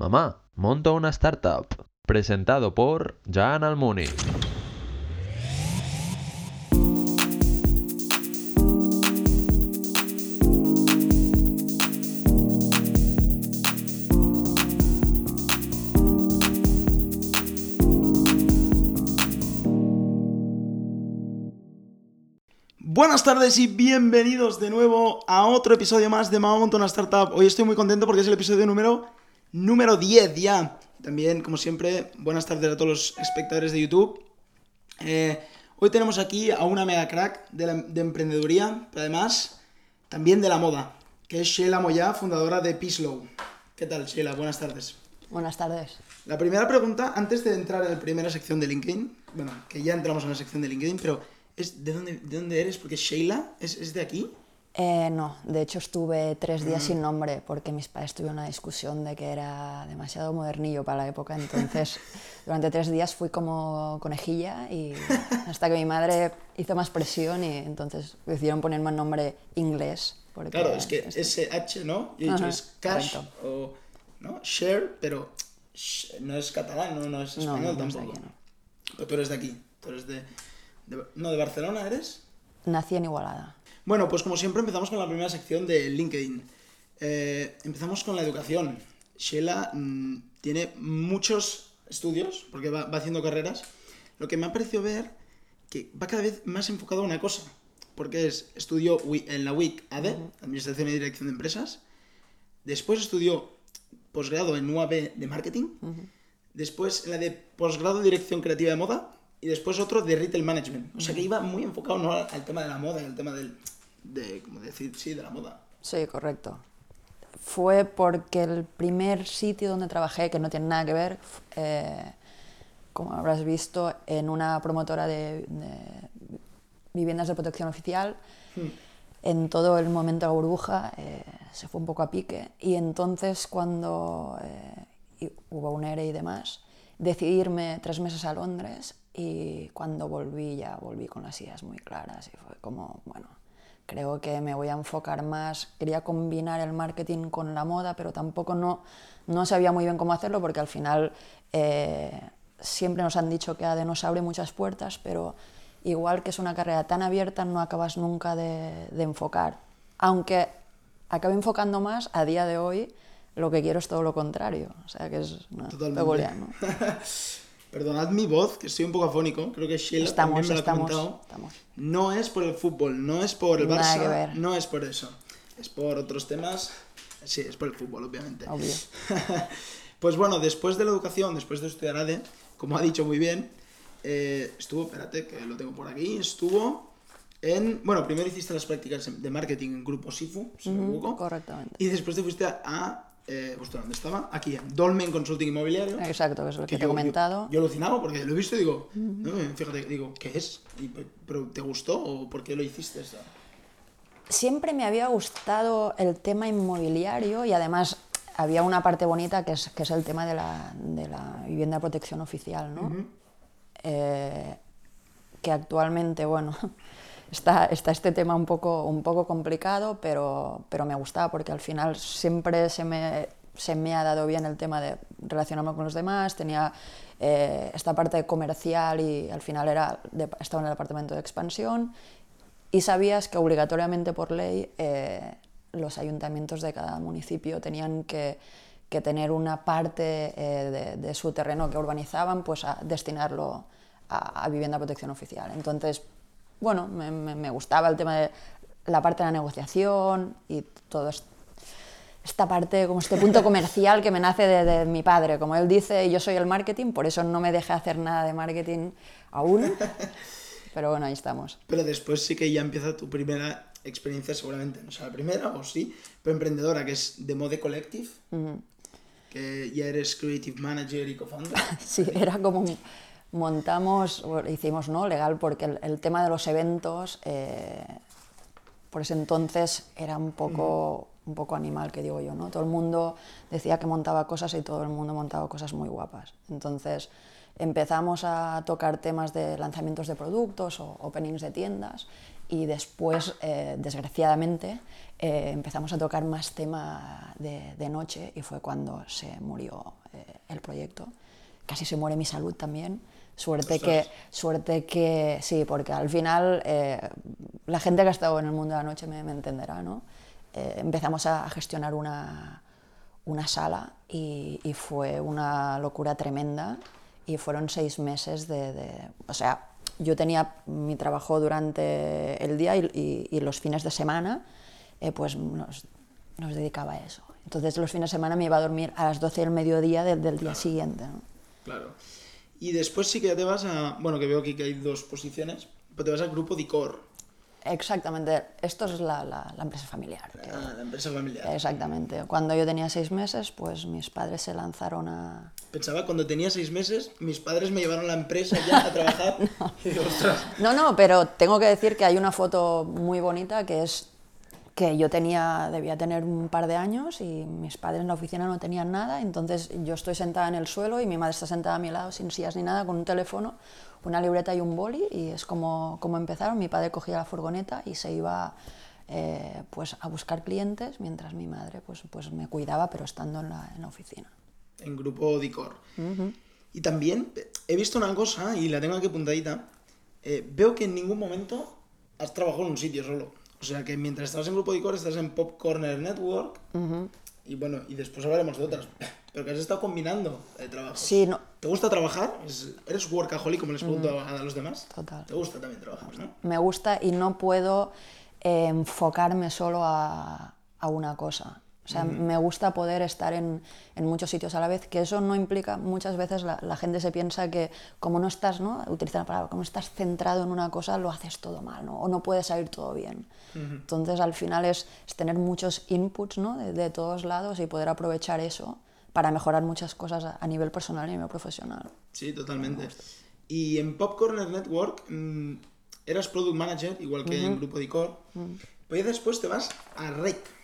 Mamá, monto una startup. Presentado por Jan Almuni. Buenas tardes y bienvenidos de nuevo a otro episodio más de Mamá Monta una Startup. Hoy estoy muy contento porque es el episodio número, número 10 ya. También, como siempre, buenas tardes a todos los espectadores de YouTube. Eh, hoy tenemos aquí a una mega crack de, la- de emprendeduría, pero además también de la moda, que es Sheila Moya, fundadora de Peacelow. ¿Qué tal, Sheila? Buenas tardes. Buenas tardes. La primera pregunta, antes de entrar en la primera sección de LinkedIn, bueno, que ya entramos en la sección de LinkedIn, pero es ¿de dónde, de dónde eres? Porque Sheila es, es de aquí. Eh, no, de hecho estuve tres días sin nombre porque mis padres tuvieron una discusión de que era demasiado modernillo para la época, entonces durante tres días fui como conejilla y hasta que mi madre hizo más presión y entonces decidieron ponerme un nombre inglés. Porque Claro, es que SH, ¿no? Yo he dicho Ajá, es cash correcto. o ¿no? share, pero sh- no es catalán, no, no es español no, no es tampoco. aquí, no. Pero tú eres de aquí, tú eres de, de- No, de Barcelona eres. Nací en Igualada. Bueno, pues como siempre empezamos con la primera sección de LinkedIn. Eh, empezamos con la educación. Sheila mm, tiene muchos estudios, porque va, va haciendo carreras. Lo que me ha parecido ver que va cada vez más enfocado a una cosa. Porque es, estudió en la WIC AD, Administración y Dirección de Empresas. Después estudió posgrado en UAB de Marketing. Después la de posgrado de Dirección Creativa de Moda. Y después otro de Retail Management. O sea que iba muy enfocado no al, tema de la moda, al tema del, de, como decir, sí, de la moda. Sí, correcto. Fue porque el primer sitio donde trabajé, que no tiene nada que ver, eh, como habrás visto, en una promotora de, de viviendas de protección oficial, en todo el momento de la burbuja eh, se fue un poco a pique y entonces cuando eh, hubo un ERE y demás, decidí irme tres meses a Londres y cuando volví ya volví con las ideas muy claras y fue como, bueno, creo que me voy a enfocar más, quería combinar el marketing con la moda, pero tampoco no, no sabía muy bien cómo hacerlo porque al final eh, siempre nos han dicho que ADE nos abre muchas puertas, pero igual que es una carrera tan abierta no acabas nunca de, de enfocar. Aunque acabe enfocando más, a día de hoy lo que quiero es todo lo contrario, o sea que es no, Totalmente. peculiar. ¿no? Perdonad mi voz, que estoy un poco afónico. Creo que Sheila Estamos, también me lo ha comentado. estamos. No es por el fútbol, no es por el Nada Barça, que ver. no es por eso. Es por otros temas. Sí, es por el fútbol, obviamente. Obvio. pues bueno, después de la educación, después de estudiar ADE, como ha dicho muy bien, eh, estuvo, espérate, que lo tengo por aquí, estuvo en, bueno, primero hiciste las prácticas de marketing en Grupo Sifu, si me equivoco, correctamente. y después te fuiste a, eh, ostras, ¿dónde estaba? Aquí, en Dolmen Consulting Inmobiliario. Exacto, que es lo que, te he yo- comentado. Yo, yo alucinaba porque lo he visto y digo, no, fíjate, digo, ¿qué es? Y, ¿Pero te gustó o por qué lo hiciste? esto? Siempre me había gustado el tema inmobiliario y además había una parte bonita que es, que es el tema de la, de la vivienda de protección oficial, ¿no? Eh, que actualmente, bueno, está, está este tema un poco, un poco complicado, pero, pero me gustaba porque al final siempre se me, se me ha dado bien el tema de relacionarme con los demás, tenía eh, esta parte comercial y al final era de- estaba en el departamento de expansión y sabías que obligatoriamente por ley eh, los ayuntamientos de cada municipio tenían que, que tener una parte eh, de, de su terreno que urbanizaban, pues a destinarlo a, a vivienda protección oficial. Entonces, bueno, me, me- me gustaba el tema de la parte de la negociación y todo esto esta parte, como este punto comercial que me nace de, de mi padre. Como él dice, yo soy el marketing, por eso no me deja hacer nada de marketing aún. Pero bueno, ahí estamos. Pero después sí que ya empieza tu primera experiencia, seguramente, no sé, la primera o sí, pero emprendedora, que es de Mode Collective, que ya eres Creative Manager y Co-Founder. Sí, era como un- montamos, hicimos no legal porque el, el tema de los eventos eh, por ese entonces era un poco, un poco animal, que digo yo, ¿no? Todo el mundo decía que montaba cosas y todo el mundo montaba cosas muy guapas. Entonces empezamos a tocar temas de lanzamientos de productos o openings de tiendas y después, eh, desgraciadamente, eh, empezamos a tocar más tema de, de noche y fue cuando se murió eh, el proyecto. Casi se muere mi salud también. Suerte que, suerte que, sí, porque al final eh, la gente que ha estado en el mundo de la noche me, me entenderá, ¿no? Eh, empezamos a, gestionar una, una sala y, y fue una locura tremenda y fueron seis meses de, de- o sea, yo tenía mi trabajo durante el día y, y- y los fines de semana, eh, pues nos, nos dedicaba a eso. Entonces los fines de semana me iba a dormir a las 12 del mediodía del, del día siguiente. ¿no? Claro. Y después sí que ya te vas a. Bueno, que veo aquí que hay dos posiciones. Pero te vas al grupo Dicor. Exactamente, esto es la, la- la empresa familiar. que- Ah, la empresa familiar. Exactamente. Cuando yo tenía seis meses, pues mis padres se lanzaron a... Pensaba cuando tenía seis meses, mis padres me llevaron a la empresa ya a trabajar. Y. No, no, pero tengo que decir que hay una foto muy bonita que es que yo tenía, debía tener un par de años y mis padres en la oficina no tenían nada, entonces yo estoy sentada en el suelo y mi madre está sentada a mi lado sin sillas ni nada, con un teléfono, una libreta y un boli y es como, como empezaron, mi padre cogía la furgoneta y se iba eh, pues a buscar clientes mientras mi madre pues, pues me cuidaba pero estando en la, en la oficina. En grupo Dicor. Y también he visto una cosa, y la tengo aquí apuntadita. eh, veo que en ningún momento has trabajado en un sitio solo. O sea que mientras estás en grupo Dicor, estás en Pop Corner Network. Y bueno, y después hablaremos de otras. Pero que has estado combinando eh, trabajos. Sí, no, ¿Te gusta trabajar? ¿Es- ¿Eres workaholic, como les pregunto a, a los demás? Total. ¿Te gusta también trabajar, no? me gusta y no puedo eh, enfocarme solo a, a una cosa. O sea, me gusta poder estar en, en muchos sitios a la vez, que eso no implica, muchas veces la, la gente se piensa que como no estás, ¿no? Utiliza la palabra, como estás centrado en una cosa, lo haces todo mal, ¿no? O no puede salir todo bien. Entonces, al final es, es tener muchos inputs, ¿no? De, de todos lados y poder aprovechar eso para mejorar muchas cosas a, a nivel personal y a nivel profesional. Sí, totalmente. Y en Pop Corner Network mm, eras product manager, igual que en Grupo Dicor. Pero ya después te vas a REC.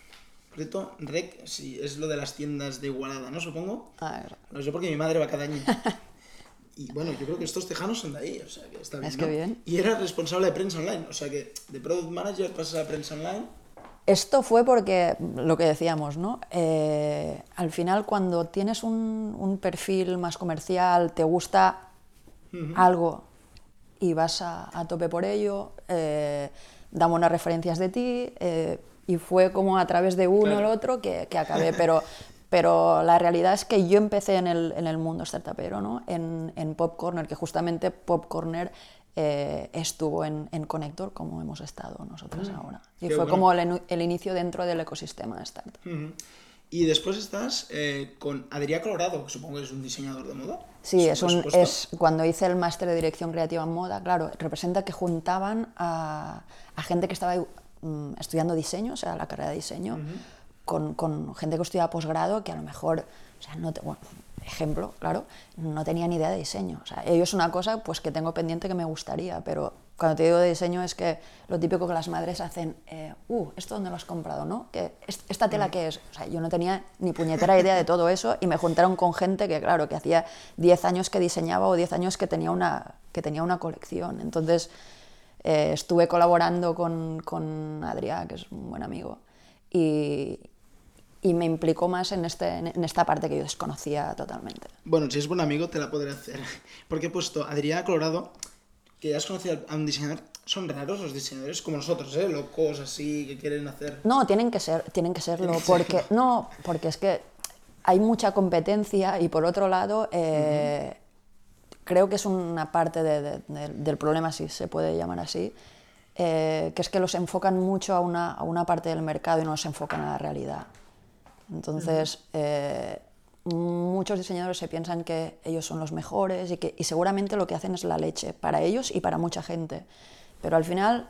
Cierto, REC sí, es lo de las tiendas de Igualada, ¿no? Supongo. A ver, Lo sé porque mi madre va cada año. Y bueno, yo creo que estos tejanos son de ahí, o sea que está bien. Es que ¿no? bien. Y eras responsable de prensa online, o sea que de product manager pasas a prensa online. Esto fue porque, lo que decíamos, ¿no? Eh, al final, cuando tienes un, un perfil más comercial, te gusta algo y vas a, a tope por ello, eh, damos unas referencias de ti, eh, y fue como a través de uno o el Claro. otro que, que acabé, pero, pero la realidad es que yo empecé en el, en el mundo startupero, ¿no? En, en Pop Corner, que justamente Pop Corner eh, estuvo en, en Connector, como hemos estado nosotros ahora. Y fue bueno. como el, el inicio dentro del ecosistema de startup. Y después estás eh, con Adrián Colorado, que supongo que es un diseñador de moda. Sí, es, un, es cuando hice el máster de dirección creativa en moda, claro, representa que juntaban a, a gente que estaba mm, estudiando diseño, o sea, la carrera de diseño, con, con gente que estudiaba posgrado que a lo mejor, o sea, no te- bueno, ejemplo, claro, no tenía ni idea de diseño. O sea, ello es una cosa pues, que tengo pendiente que me gustaría, pero cuando te digo de diseño es que lo típico que las madres hacen, eh, uh, ¿esto dónde lo has comprado? ¿no? ¿Que es- ¿Esta tela qué es? O sea, yo no tenía ni puñetera idea de todo eso y me juntaron con gente que, claro, que hacía 10 años que diseñaba o 10 años que tenía una, que tenía una colección. Entonces, eh, estuve colaborando con, con Adrià, que es un buen amigo, y, y me implicó más en, este, en esta parte que yo desconocía totalmente. Bueno, si es buen amigo, te la podré hacer. Porque he puesto Adrián Colorado, que ya has conocido a un diseñador. Son raros los diseñadores como nosotros, ¿eh? Locos así, que quieren hacer. No, tienen que ser, tienen que serlo, porque no, porque es que hay mucha competencia y por otro lado eh, creo que es una parte de- de- de- del problema, si se puede llamar así, eh, que es que los enfocan mucho a una, a una parte del mercado y no los enfocan a la realidad. Entonces, eh, muchos diseñadores se piensan que ellos son los mejores y, que, y seguramente lo que hacen es la leche para ellos y para mucha gente. Pero al final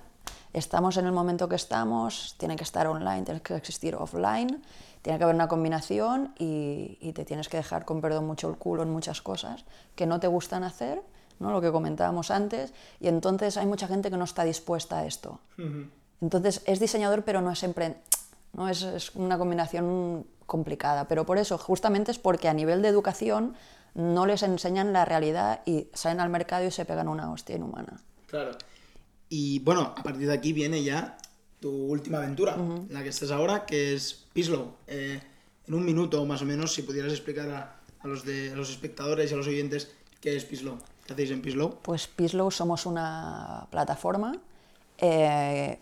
estamos en el momento que estamos, tiene que estar online, tiene que existir offline, tiene que haber una combinación y, y te tienes que dejar, con perdón, mucho el culo en muchas cosas que no te gustan hacer, ¿no? lo que comentábamos antes, y entonces hay mucha gente que no está dispuesta a esto. Entonces es diseñador, pero no es siempre. ¿no? Es, es una combinación complicada. Pero por eso, justamente es porque a nivel de educación no les enseñan la realidad y salen al mercado y se pegan una hostia inhumana. Claro. Y bueno, a partir de aquí viene ya tu última aventura, en la que estás ahora, que es Pislow. Eh, en un minuto más o menos, si pudieras explicar a, a los, de, a los espectadores y a los oyentes qué es Pislow. ¿Qué hacéis en Pislow? Pues Pislow somos una plataforma eh,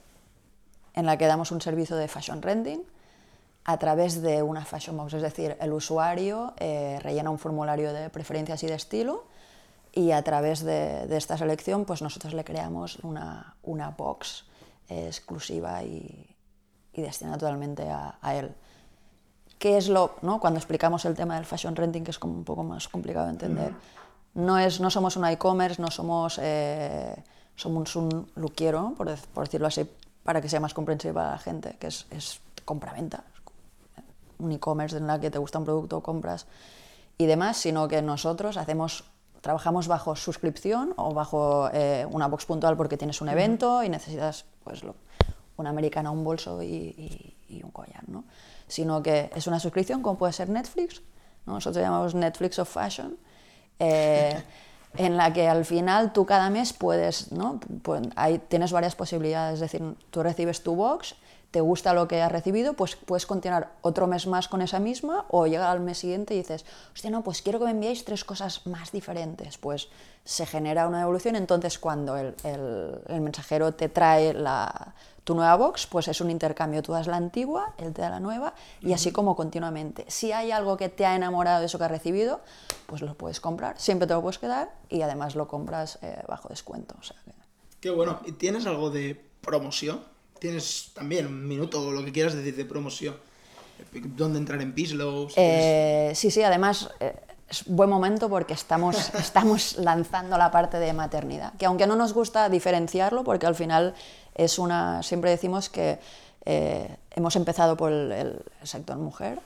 en la que damos un servicio de fashion renting a través de una fashion box, es decir, el usuario eh, rellena un formulario de preferencias y de estilo y a través de, de esta selección pues nosotros le creamos una, una box exclusiva y, y, destinada totalmente a, a, él. ¿Qué es lo, no? cuando explicamos el tema del fashion renting, que es como un poco más complicado de entender, mm no, es, no somos un e-commerce, no somos, eh, somos un luquiero, por, por, decirlo así, para que sea más comprensible para la gente, que es, es compra-venta, un e-commerce en la que te gusta un producto, compras y demás, sino que nosotros hacemos trabajamos bajo suscripción o bajo eh, una box puntual porque tienes un evento y necesitas pues, lo, una americana, un bolso y, y, y, un collar, ¿no? Sino que es una suscripción como puede ser Netflix, ¿no? nosotros llamamos Netflix of Fashion, eh, en la que al final tú cada mes puedes, ¿no? Pues, hay, tienes varias posibilidades, es decir, tú recibes tu box te gusta lo que has recibido, pues puedes continuar otro mes más con esa misma o llegar al mes siguiente y dices, hostia, no, pues quiero que me enviéis tres cosas más diferentes. Pues se genera una evolución, entonces cuando el, el, el mensajero te trae la, tu nueva box, pues es un intercambio, tú das la antigua, él te da la nueva y así como continuamente. Si hay algo que te ha enamorado de eso que has recibido, pues lo puedes comprar, siempre te lo puedes quedar y además lo compras eh, bajo descuento. O sea que... Qué bueno, ¿y tienes algo de promoción? Tienes también un minuto o lo que quieras decir de promoción. ¿Dónde entrar en Pislow? Si eh, sí, sí, además eh, es buen momento porque estamos, estamos lanzando la parte de maternidad, que aunque no nos gusta diferenciarlo, porque al final es una, siempre decimos que eh, hemos empezado por el, el, sector mujer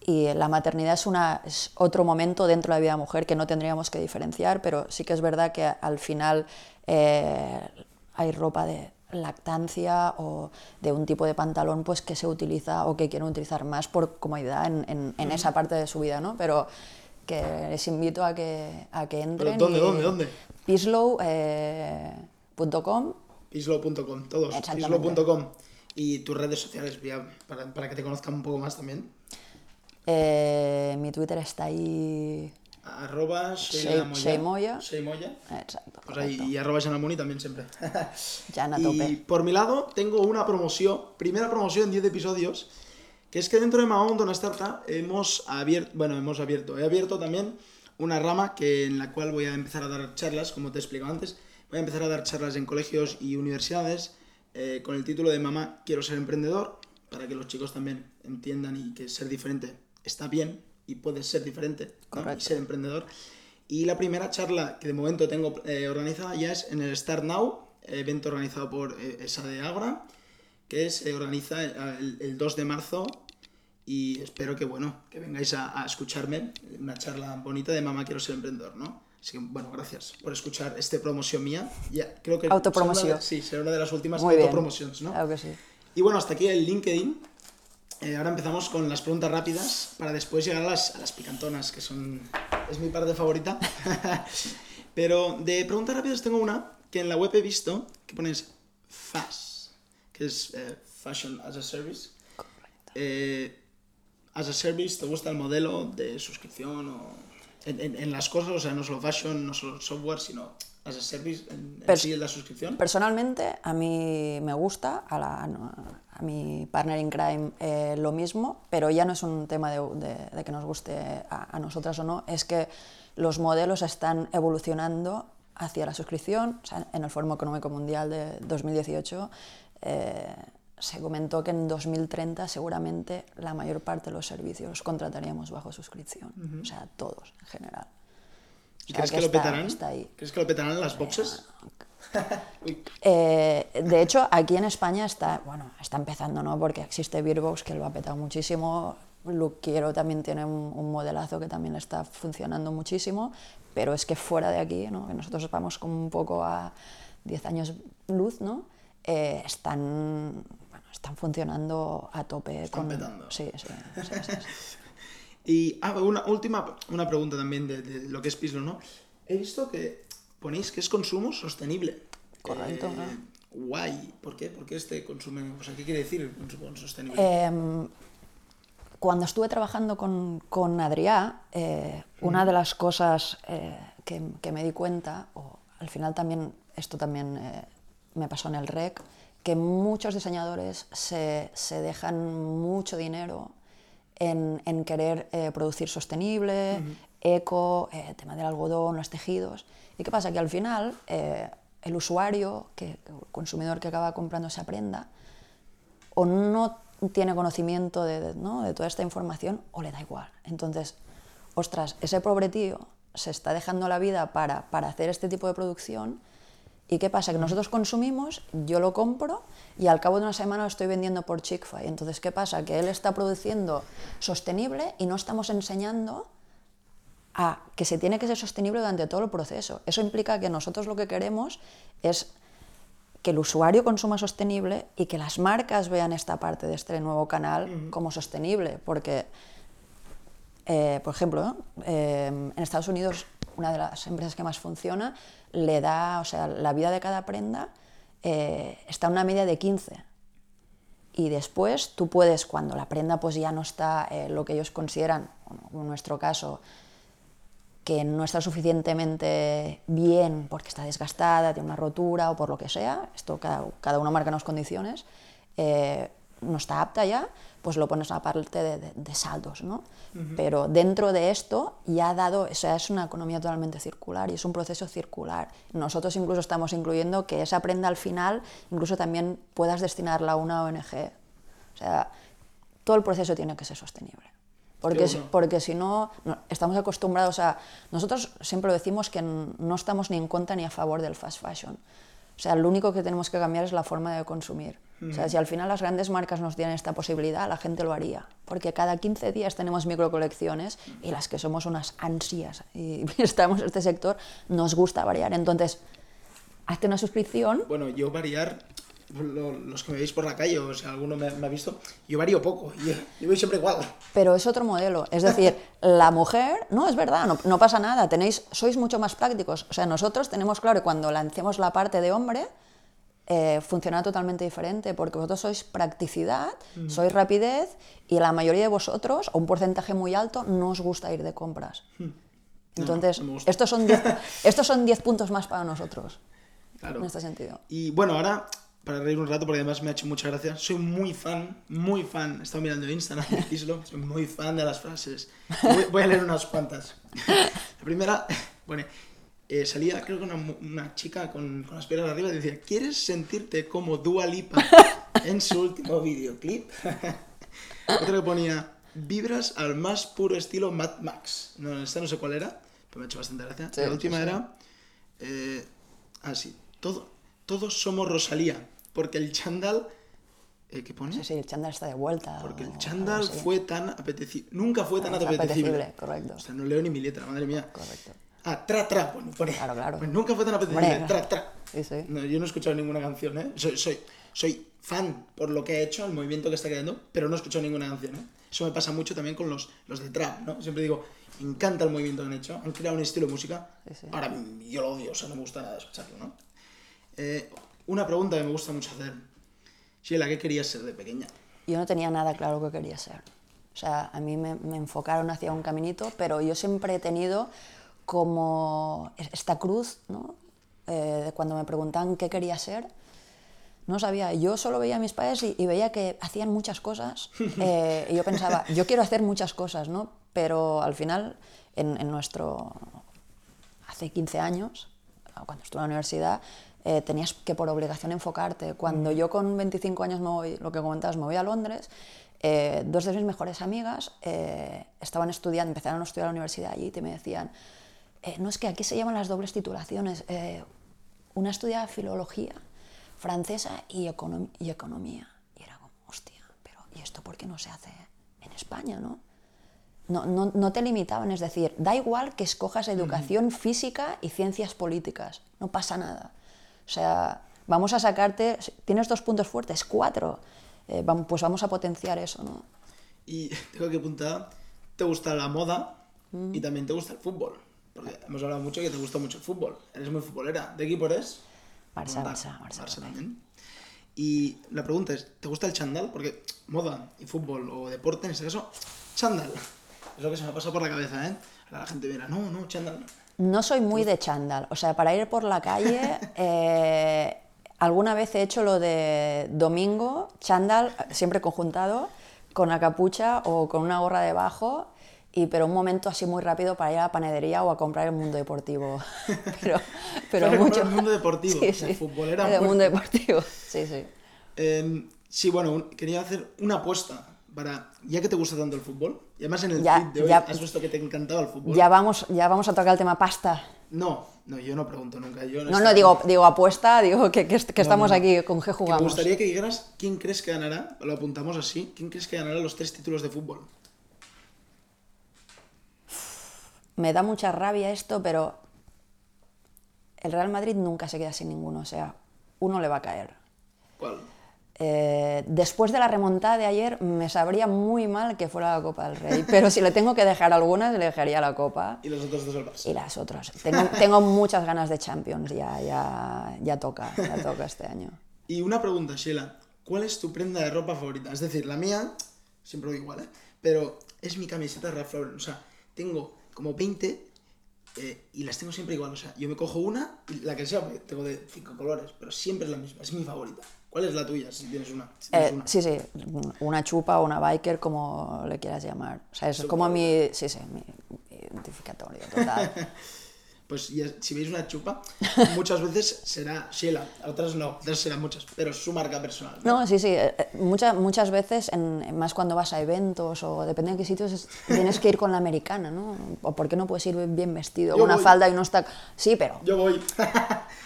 y la maternidad es, una, es otro momento dentro de la vida mujer que no tendríamos que diferenciar, pero sí que es verdad que al final eh, hay ropa de lactancia o de un tipo de pantalón pues que se utiliza o que quieren utilizar más por comodidad en, en, en esa parte de su vida, ¿no? Pero que les invito a que, a que entren. ¿Pero ¿Dónde, y, dónde, dónde? Pislow.com. Eh, Pislow.com, todos. Pislow.com. Y tus redes sociales, para, para, que te conozcan un poco más también. Eh, mi Twitter está ahí arroba Sheimoya. Sheimoya. Exacto. Pues ahí, y arroba también siempre. Jan a tope. Y por mi lado tengo una promoción, primera promoción en 10 episodios, que es que dentro de Mahon, una startup, hemos abierto, bueno, hemos abierto, he abierto también una rama que, en la cual voy a empezar a dar charlas, como te he explicado antes, voy a empezar a dar charlas en colegios y universidades eh, con el título de Mamá, quiero ser emprendedor, para que los chicos también entiendan y que ser diferente está bien, y puedes ser diferente ¿no? y ser emprendedor. Y la primera charla que de momento tengo eh, organizada ya es en el Start Now, evento organizado por eh, ESA de Agra, que se organiza el, el, 2 de marzo y espero que, bueno, que vengáis a, a, escucharme, una charla bonita de Mamá Quiero Ser Emprendedor, ¿no? Así que, bueno, gracias por escuchar esta promoción mía. Ya, creo que Autopromoción. Será de, sí, será una de las últimas autopromociones, ¿no? Claro que sí. Y bueno, hasta aquí el LinkedIn. Eh, ahora empezamos con las preguntas rápidas para después llegar a las, a las picantonas, que son es mi parte favorita. Pero de preguntas rápidas tengo una que en la web he visto que pones FAS, que es eh, Fashion as a Service. Eh, as a Service, ¿te gusta el modelo de suscripción o en, en, en, las cosas? O sea, no solo fashion, no solo software, sino as a service en, en sí la suscripción? Personalmente, a mí me gusta, a, la, a mi partner in crime eh, lo mismo, pero ya no es un tema de, de, de que nos guste a, a, nosotras o no, es que los modelos están evolucionando hacia la suscripción. O sea, en el Foro Económico Mundial de 2018 eh, se comentó que en 2030 seguramente la mayor parte de los servicios contrataríamos bajo suscripción, uh -huh. o sea, todos en general. ¿Y crees que, lo petarán? ¿Crees que lo petarán las boxes? eh, de hecho, aquí en España está, bueno, está empezando, ¿no? Porque existe Beerbox que lo ha petado muchísimo. Luquiero también tiene un, un, modelazo que también está funcionando muchísimo, pero es que fuera de aquí, ¿no? que nosotros vamos como un poco a 10 años luz, ¿no? Eh, están, bueno, están funcionando a tope. Están con... petando. Sí, sí, sí. Y ah, una última una pregunta también de, de, lo que es Pislo, ¿no? He visto que ponéis que es consumo sostenible. Correcto, Eh. Guay. ¿Por qué? ¿Por qué este consume? O sea, ¿qué quiere decir el consumo sostenible? Em, cuando estuve trabajando con, con Adrià, eh, una de las cosas eh, que, que me di cuenta, o al final también, esto también me pasó en el REC, que muchos diseñadores se, se dejan mucho dinero en, en querer eh, producir sostenible, eco, eh, tema del algodón, los tejidos. ¿Y qué pasa? Que al final eh, el usuario, que, el consumidor que acaba comprando esa prenda, o no tiene conocimiento de, de, ¿no? de toda esta información o le da igual. Entonces, ostras, ese pobre tío se está dejando la vida para, para hacer este tipo de producción y ¿qué pasa? Que nosotros consumimos, yo lo compro y al cabo de una semana lo estoy vendiendo por Chick-fil-A. Entonces, ¿qué pasa? Que él está produciendo sostenible y no estamos enseñando a que se tiene que ser sostenible durante todo el proceso. Eso implica que nosotros lo que queremos es que el usuario consuma sostenible y que las marcas vean esta parte de este nuevo canal como sostenible, porque, eh, por ejemplo, eh, en Estados Unidos una de las empresas que más funciona le da, o sea, la vida de cada prenda eh, está en una media de 15. Y después tú puedes, cuando la prenda pues ya no está eh, lo que ellos consideran, en nuestro caso, que no está suficientemente bien porque está desgastada, tiene una rotura o por lo que sea, esto cada, cada uno marca unas condiciones, eh, no está apta ya, pues lo pones a la parte de, de, de saldos, ¿no? Pero dentro de esto ya ha dado, o sea, es una economía totalmente circular y es un proceso circular. Nosotros incluso estamos incluyendo que esa prenda al final incluso también puedas destinarla a una ONG. O sea, todo el proceso tiene que ser sostenible. Porque, si, porque si no, no, estamos acostumbrados a... Nosotros siempre decimos que no estamos ni en contra ni a favor del fast fashion. O sea, lo único que tenemos que cambiar es la forma de consumir. O sea, si al final las grandes marcas nos tienen esta posibilidad, la gente lo haría. Porque cada 15 días tenemos microcolecciones y las que somos unas ansias y estamos en este sector, nos gusta variar. Entonces, hazte una suscripción. Bueno, yo variar, lo, los que me veis por la calle, o sea, alguno me, me ha visto, yo varío poco, yo, yo voy siempre igual. Pero es otro modelo. Es decir, la mujer, no, es verdad, no, no pasa nada, tenéis, sois mucho más prácticos. O sea, nosotros tenemos claro que cuando lancemos la parte de hombre, eh, funciona totalmente diferente, porque vosotros sois practicidad, mm. sois rapidez, y la mayoría de vosotros, o un porcentaje muy alto, no os gusta ir de compras. Mm. Entonces, no, no estos son 10 estos son diez puntos más para nosotros, claro. en este sentido. Y bueno, ahora, para reír un rato, porque además me ha hecho mucha gracia, soy muy fan, muy fan, he estado mirando Instagram, Islo, soy muy fan de las frases. Voy, voy a leer unas cuantas. La primera, bueno, eh, salía creo que una, una chica con, con, las piernas arriba y decía, ¿quieres sentirte como Dua Lipa en su último videoclip? Otro que ponía, vibras al más puro estilo Mad Max. No, esta no sé cuál era, pero me ha hecho bastante gracia. Sí, la última sí, era, eh, ah sí, todo, todos somos Rosalía, porque el chándal... Eh, ¿Qué pone? Sí, sí, el chándal está de vuelta. Porque el chándal fue tan apetecible. Nunca fue tan apetecible. apetecible. Correcto. O sea, no leo ni mi letra, madre mía. Correcto. Ah, tra, tra, bueno, pone. Claro, claro. Pues nunca fue tan apetecible. Tra, tra. Sí, sí. No, yo no he escuchado ninguna canción, ¿eh? Soy, soy, soy fan por lo que ha hecho, el movimiento que está creando, pero no he escuchado ninguna canción, ¿eh? Eso me pasa mucho también con los, los de trap, ¿no? Siempre digo, me encanta el movimiento que han hecho, han creado un estilo de música. Sí. Ahora yo lo odio, o sea, no me gusta nada escucharlo, ¿no? Eh, una pregunta que me gusta mucho hacer. Sheila, ¿qué querías ser de pequeña? Yo no tenía nada claro que quería ser. O sea, a mí me, me enfocaron hacia un caminito, pero yo siempre he tenido como esta cruz, ¿no? Eh, cuando me preguntaban qué quería ser, no sabía. Yo solo veía a mis padres y, y veía que hacían muchas cosas. Eh, y yo pensaba, yo quiero hacer muchas cosas, ¿no? Pero al final, en, en nuestro. hace 15 años, cuando estuve en la universidad, eh, tenías que por obligación enfocarte. Cuando yo con 25 años me voy, lo que comentabas, me voy a Londres, eh, dos de mis mejores amigas eh, estaban estudiando, empezaron a estudiar a la universidad allí y me decían, eh, no es que aquí se llaman las dobles titulaciones, eh, una estudia filología francesa y, econom y, economía. Y era como, hostia, pero ¿y esto por qué no se hace en España, no? No, no, no te limitaban, es decir, da igual que escojas educación uh -huh. física y ciencias políticas, no pasa nada. O sea, vamos a sacarte, tienes dos puntos fuertes, cuatro, eh, vamos, pues vamos a potenciar eso, ¿no? Y tengo que apuntar, te gusta la moda mm. y también te gusta el fútbol. Porque hemos hablado mucho que te gusta mucho el fútbol. Eres muy futbolera. ¿De equipo eres? Barça. Barça, Barça, Barça. también. Y la pregunta es, ¿te gusta el chándal? Porque moda y fútbol o deporte, en este caso, chándal. Es lo que se me ha pasado por la cabeza, ¿eh? La gente dirá, no, no, chándal. no". Soy muy de chándal, o sea, para ir por la calle, eh, alguna vez he hecho lo de domingo, chándal, siempre conjuntado, con la capucha o con una gorra debajo, y, pero un momento así muy rápido para ir a la panadería o a comprar el mundo deportivo. pero pero mucho. el mundo deportivo, Sí, sí, futbolera El muerte. mundo deportivo, sí, sí. Eh, sí, bueno, quería hacer una apuesta para, ya que te gusta tanto el fútbol, y además en el Ya- tweet de hoy ya- has visto que te encantaba el fútbol. Ya vamos, ya vamos a tocar el tema pasta. No, no, yo no pregunto nunca. Yo No, no, digo, digo apuesta, digo que, que, est- que No, estamos no, aquí, con qué Que Me jugamos. gustaría que dijeras quién crees que ganará, lo apuntamos así, quién crees que ganará los tres títulos de fútbol. Me da mucha rabia esto, pero el Real Madrid nunca se queda sin ninguno, o sea, uno le va a caer. ¿Cuál? Eh, después de la remontada de ayer, me sabría muy mal que fuera la Copa del Rey, pero si le tengo que dejar algunas, le dejaría la Copa Y los otros dos Barça. y las otras. Tengo, tengo muchas ganas de Champions, ya, ya, ya toca, ya toca este año. Y una pregunta, Sheila. ¿Cuál es tu prenda de ropa favorita? Es decir, la mía, siempre digo igual, ¿eh? Pero es mi camiseta de Ralph Lauren. O sea, tengo como 20 eh, y las tengo siempre igual. O sea, yo me cojo una, y la que sea, porque tengo de cinco colores, pero siempre es la misma, es mi favorita. ¿Cuál es la tuya, si tienes una? Si tienes Eh, una. sí, sí, una chupa o una biker, como le quieras llamar. O sea, es como mi, sí, sí, mi identificatorio total. Pues ya- si veis una chupa, muchas veces será Sheila, otras no, otras serán muchas, pero es su marca personal. No, sí, sí. eh, eh, muchas muchas veces, en, más cuando vas a eventos o depende de qué sitios, es- tienes que ir con la americana, ¿no? O por qué no puedes ir bien vestido, con una voy. falda y unos tacos. Sí, pero. Yo voy.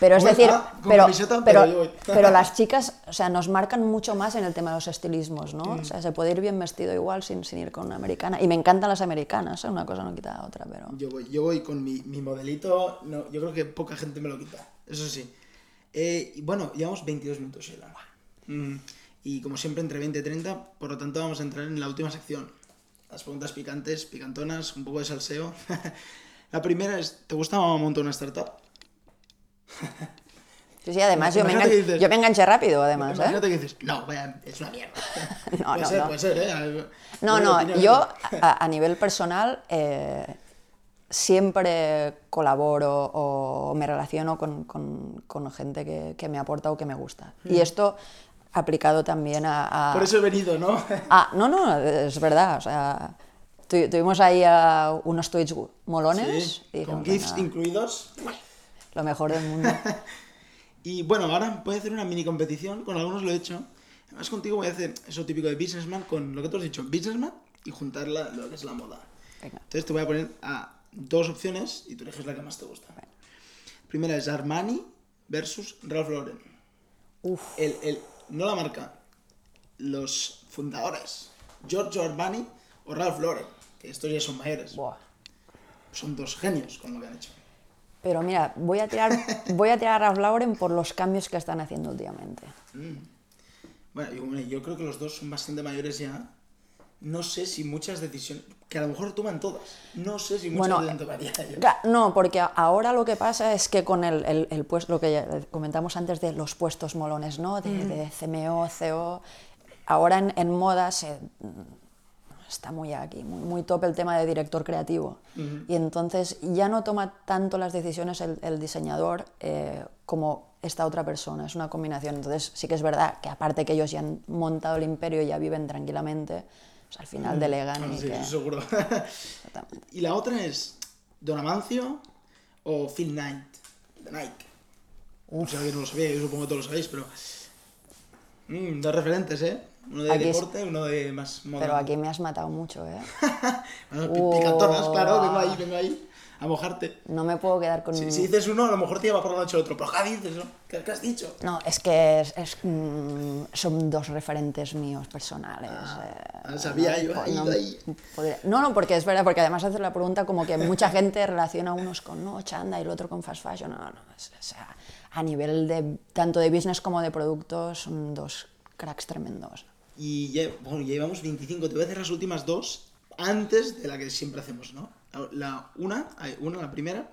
Pero es decir, ah, pero, camiseta, pero, pero yo voy. pero las chicas, o sea, nos marcan mucho más en el tema de los estilismos, ¿no? Mm. O sea, se puede ir bien vestido igual sin, sin ir con una americana. Y me encantan las americanas, ¿eh? una cosa no quita la otra, pero... Yo voy, yo voy con mi, mi modelito, no, yo creo que poca gente me lo quita, eso sí. Eh, bueno, llevamos 22 minutos, Sheila. Mm, y como siempre, entre 20 y 30, por lo tanto vamos a entrar en la última sección. Las preguntas picantes, picantonas, un poco de salseo. la primera es, ¿te gusta montar una startup? Sí, sí, además yo me, dices- yo me enganché rápido, además, ¿eh? Imagínate que dices, no, vaya, es una mierda. No, puede no, ser, no. puede ser, ¿eh? No, yo a, a nivel personal eh, siempre colaboro o me relaciono con, con- con gente que, que me aporta o que me gusta. Y esto aplicado también a... a- Mm. Por eso he venido, ¿no? Ah, no, no, es verdad. O sea, tu- tuvimos ahí ah, unos tweets molones Sí, y con GIFs "Venga, incluidos. lo mejor del mundo. Y bueno, ahora voy a hacer una mini competición, con algunos lo he hecho. Además contigo voy a hacer eso típico de businessman con lo que tú has dicho, businessman y juntar la- lo que es la moda. Venga. Entonces te voy a poner a dos opciones y tú eliges la que más te gusta. Primera es Armani versus Ralph Lauren. Uf, El, el, no la marca, los fundadores, Giorgio Armani o Ralph Lauren, que estos ya son mayores. buah. Son dos genios con lo que han hecho. Pero mira, voy a tirar, voy a tirar a Ralph Lauren por los cambios que están haciendo últimamente. Bueno, yo, bueno, yo creo que los dos son bastante mayores ya. No sé si muchas decisiones, que a lo mejor toman todas. No sé si muchas Bueno, tomaría No, porque ahora lo que pasa es que con el, el, el puesto, lo que comentamos antes de los puestos molones, ¿no? De, de CMO, CO, ahora en, en moda se, está muy aquí, muy, muy top el tema de director creativo. Y entonces ya no toma tanto las decisiones el, el diseñador eh, como esta otra persona, es una combinación. Entonces sí que es verdad que aparte que ellos ya han montado el imperio y ya viven tranquilamente, pues al final delegan Ah, y sí, que... seguro. Exactamente. y la otra es Don Amancio o Phil Knight, de Nike. O sea, que no lo sabía, yo supongo que todos lo sabéis, pero... Mm, dos referentes, ¿eh? Uno de Aquí es- deporte, uno de más moda. Pero aquí me has matado mucho, ¿eh? Bueno, pi- picantonas, claro, vengo ahí, vengo ahí a mojarte. No me puedo quedar con... Si, si dices uno, a lo mejor te lleva por la noche otro. Pero ¿qué dices, no? ¿Qué, qué has dicho? No, es que es- es, mm, son dos referentes míos personales. Ah, eh, sabía, no, yo ahí, no, ahí. podría- no, no, porque es verdad, porque además haces la pregunta como que mucha gente relaciona a unos con no, chanda y el otro con fast fashion. No, no, es- o sea, a nivel de tanto de business como de productos son dos cracks tremendos. Y ya, bueno, ya llevamos 25. Te voy a hacer las últimas dos antes de la que siempre hacemos, ¿no? La, una, una, la primera,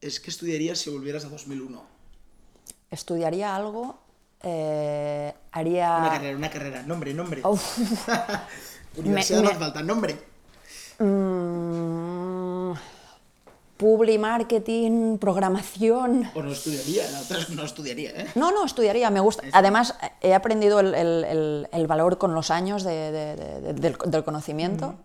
es ¿qué estudiarías si volvieras a 2001? estudiaría algo, eh, haría... Una carrera, una carrera. Nombre, nombre. Universidad Me- me- falta, nombre. Mm, publi, marketing, programación. O no estudiaría, la otra no estudiaría, ¿eh? No, no, estudiaría, me gusta. Además, he aprendido el, el- el- el valor con los años de- de- de- de- del, del conocimiento.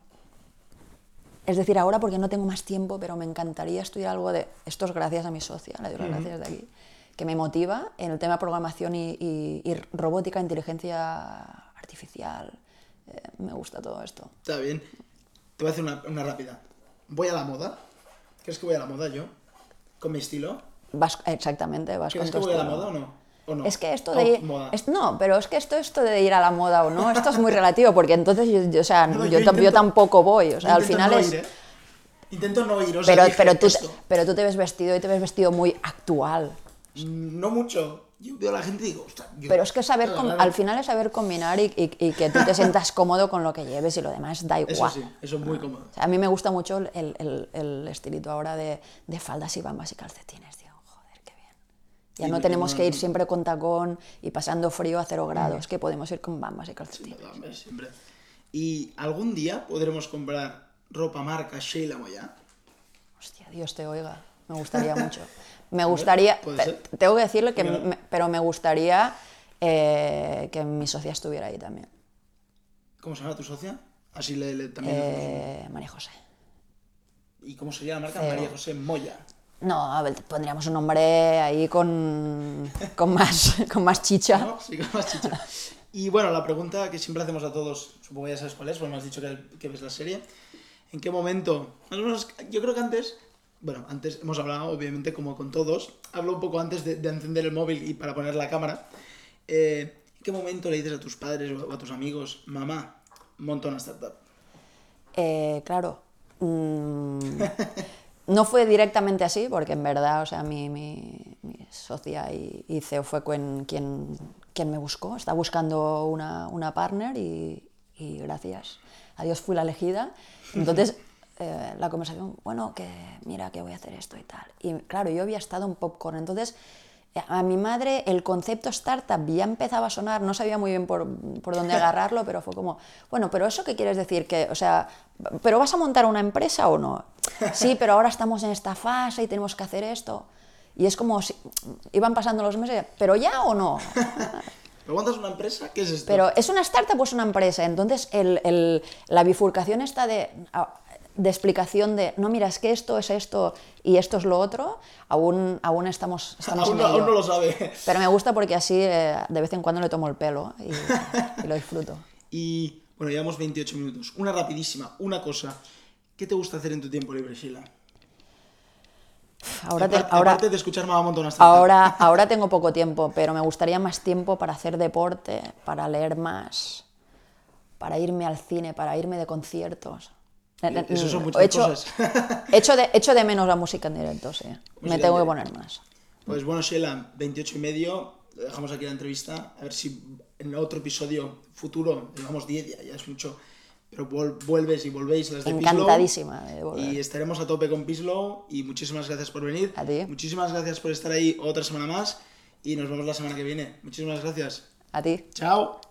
Es decir, ahora porque no tengo más tiempo, pero me encantaría estudiar algo de... Esto es gracias a mi socia, le doy las gracias de aquí, que me motiva en el tema programación y, y- y robótica, inteligencia artificial. Eh, me gusta todo esto. Está bien. Te voy a hacer una, una rápida. Voy a la moda. ¿Crees que voy a la moda yo? ¿Con mi estilo? Vas, exactamente, vas ¿Crees con que voy a la estilo. moda o no? ¿O no? Es que esto de ir, moda. es- no, pero es que esto, esto de ir a la moda o no, esto es muy relativo, porque entonces yo, yo, o sea, No, yo, yo yo tampoco voy, o sea, al Intento final no es... ir, ¿eh? Intento no ir, o sea, pero, dije pero, tú, esto. pero tú te ves vestido y te ves vestido muy actual. Mm, No mucho. Yo veo a la gente y digo, ostras, yo- Pero es que saber, com- al final es saber combinar y, y- y que tú te sientas cómodo con lo que lleves y lo demás da igual. Eso sí, eso es muy cómodo. O sea, a mí me gusta mucho el, el- el estilito ahora de, de faldas y bambas y calcetines, tío. Joder, qué bien. Ya no tenemos que ir siempre con tacón y pasando frío a cero grados, que podemos ir con bambas y calcetines. Siempre. Y algún día podremos comprar ropa marca Sheila Moya. Hostia, Dios te oiga. Me gustaría mucho. Me gustaría. Tengo que decirle que. Me- pero me gustaría eh, que mi socia estuviera ahí también. ¿Cómo se llama tu socia? Así le, le- también. Eh, María José. ¿Y cómo sería la marca? Feo. María José Moya. No, a ver, pondríamos un nombre ahí con, con, más, con más chicha. ¿No? Sí, con más chicha. Y bueno, la pregunta que siempre hacemos a todos, supongo que ya sabes cuál es, porque me has dicho que, que ves la serie. ¿En qué momento? Yo creo que antes, bueno, antes hemos hablado, obviamente, como con todos, hablo un poco antes de, de encender el móvil y para poner la cámara. Eh, ¿En qué momento le dices a tus padres o a tus amigos, mamá, monta una startup? Eh, claro. mm, no fue directamente así, porque en verdad, o sea, mi, mi- mi socia y, y CEO fue quien, quien, quien me buscó. Estaba buscando una, una partner y, y gracias a Dios fui la elegida. Entonces, eh, la conversación, bueno, que mira, que voy a hacer esto y tal. Y claro, yo había estado en Popcorn, entonces a mi madre el concepto startup ya empezaba a sonar, no sabía muy bien por, por dónde agarrarlo, pero fue como, bueno, pero eso qué quieres decir, que, o sea, ¿pero vas a montar una empresa o no? Sí, pero ahora estamos en esta fase y tenemos que hacer esto. Y es como si iban pasando los meses, pero ya o no. ¿Pero montas una empresa? ¿Qué es esto? Pero es una startup o es una empresa. Entonces, el- el- la bifurcación esta de, de explicación de, no, mira, es que esto es esto y esto es lo otro, aún, aún estamos, estamos aún, no, aún ello. no lo sabe. Pero me gusta porque así eh, de vez en cuando le tomo el pelo y, y lo disfruto. Y bueno, llevamos 28 minutos. Una rapidísima, una cosa. ¿Qué te gusta hacer en tu tiempo libre, Sheila? Ahora, te- aparte, ahora, de escuchar ahora, ahora tengo poco tiempo, pero me gustaría más tiempo para hacer deporte, para leer más, para irme al cine, para irme de conciertos. Eso son muchas echo, cosas. echo, de, echo de menos la música en directo, sí. Me Música tengo en que directo. poner más. Pues bueno, Sheila, 28 y medio. Dejamos aquí la entrevista. A ver si en otro episodio futuro, llevamos 10 ya, ya es mucho. Pero vuel- vuelves y volvéis las de Pislow. Encantadísima de volver. Y estaremos a tope con Pislow. Y muchísimas gracias por venir. A ti. Muchísimas gracias por estar ahí otra semana más. Y nos vemos la semana que viene. Muchísimas gracias. A ti. Chao.